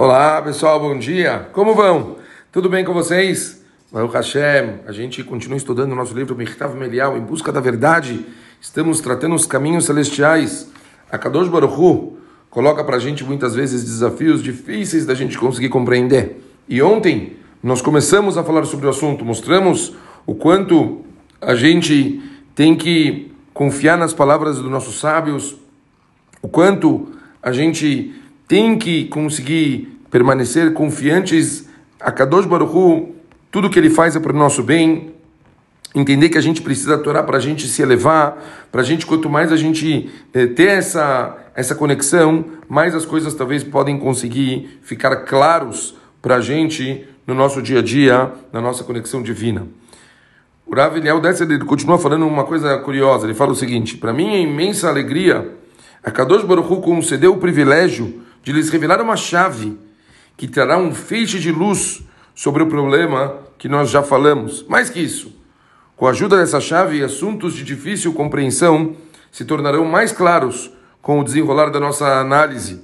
Olá pessoal, bom dia. Como vão? Tudo bem com vocês? Baruch Hashem, a gente continua estudando o nosso livro Mirtav Melial, Em Busca da Verdade. Estamos tratando os caminhos celestiais. A Kadosh Baruch Hu coloca para a gente muitas vezes desafios difíceis da gente conseguir compreender. E ontem nós começamos a falar sobre o assunto, mostramos o quanto a gente tem que confiar nas palavras dos nossos sábios, o quanto a gente tem que conseguir permanecer confiantes a Kadosh Baruch Hu, tudo que ele faz é para o nosso bem, entender que a gente precisa atorar para a gente se elevar, para a gente, quanto mais a gente eh, ter essa, essa conexão, mais as coisas talvez podem conseguir ficar claros para a gente no nosso dia a dia, na nossa conexão divina. O Rav Eliel Desser, ele continua falando uma coisa curiosa, ele fala o seguinte, para mim é imensa alegria a Kadosh Baruch Hu concedeu o privilégio de lhes revelar uma chave que trará um feixe de luz sobre o problema que nós já falamos. Mais que isso, com a ajuda dessa chave, assuntos de difícil compreensão se tornarão mais claros com o desenrolar da nossa análise.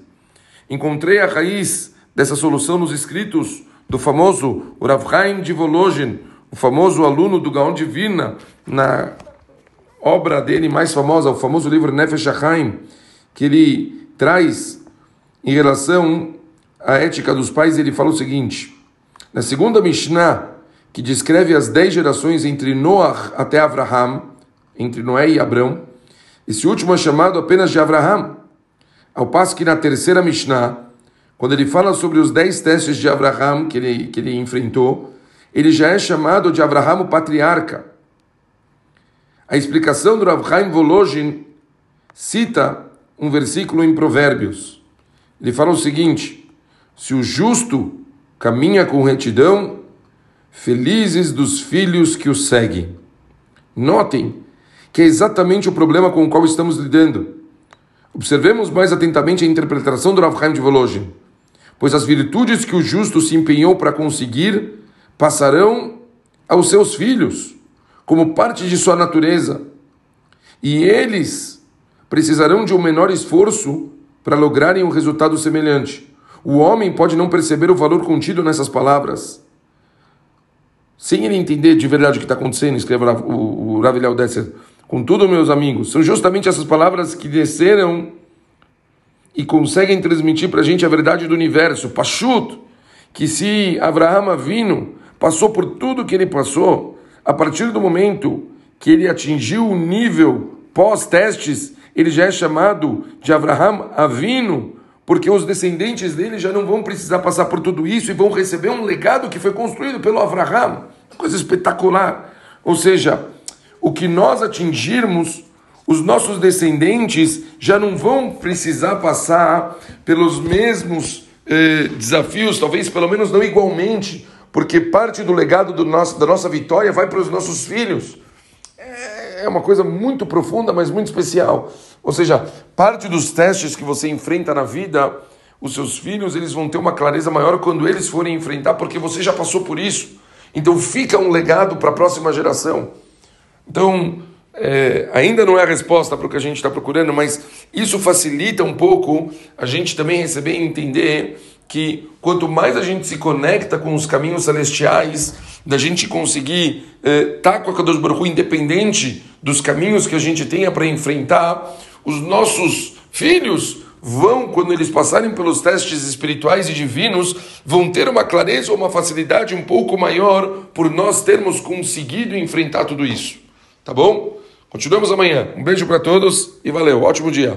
Encontrei a raiz dessa solução nos escritos do famoso Rav Chaim de Volozhin, o famoso aluno do Gaon Divina, na obra dele mais famosa, o famoso livro Nefesh HaChaim, que ele traz em relação à ética dos pais, ele fala o seguinte: na segunda Mishnah, que descreve as dez gerações entre Noah até Abraham, entre Noé e Abrão, esse último é chamado apenas de Abraham. Ao passo que na terceira Mishnah, quando ele fala sobre os dez testes de Abraham que ele, que ele enfrentou, ele já é chamado de Abraham o patriarca. A explicação do Rav Chaim Volozhin cita um versículo em Provérbios. Ele fala o seguinte: se o justo caminha com retidão, felizes dos filhos que o seguem. Notem que é exatamente o problema com o qual estamos lidando. Observemos mais atentamente a interpretação do Rav Chaim de Volozhin, pois as virtudes que o justo se empenhou para conseguir passarão aos seus filhos, como parte de sua natureza, e eles precisarão de um menor esforço para lograrem um resultado semelhante. O homem pode não perceber o valor contido nessas palavras, sem ele entender de verdade o que está acontecendo, escreve o, o Rav Eliel Desser. Contudo, meus amigos, são justamente essas palavras que desceram e conseguem transmitir para a gente a verdade do universo. Pachut, que se Abraham vindo passou por tudo que ele passou, a partir do momento que ele atingiu o nível pós-testes ele já é chamado de Abraham Avino, porque os descendentes dele já não vão precisar passar por tudo isso e vão receber um legado que foi construído pelo Abraham. Coisa espetacular. Ou seja, o que nós atingirmos, os nossos descendentes já não vão precisar passar pelos mesmos eh, desafios, talvez pelo menos não igualmente, porque parte do legado do nosso, da nossa vitória vai para os nossos filhos é uma coisa muito profunda, mas muito especial. Ou seja, parte dos testes que você enfrenta na vida, os seus filhos, eles vão ter uma clareza maior quando eles forem enfrentar, porque você já passou por isso. Então fica um legado para a próxima geração. Então, é, ainda não é a resposta para o que a gente está procurando, mas isso facilita um pouco a gente também receber e entender que quanto mais a gente se conecta com os caminhos celestiais, da gente conseguir estar eh, tá com a Kadosh Baruch independente dos caminhos que a gente tenha para enfrentar, os nossos filhos vão, quando eles passarem pelos testes espirituais e divinos, vão ter uma clareza ou uma facilidade um pouco maior por nós termos conseguido enfrentar tudo isso. Tá bom? Continuamos amanhã. Um beijo para todos e valeu. Ótimo dia.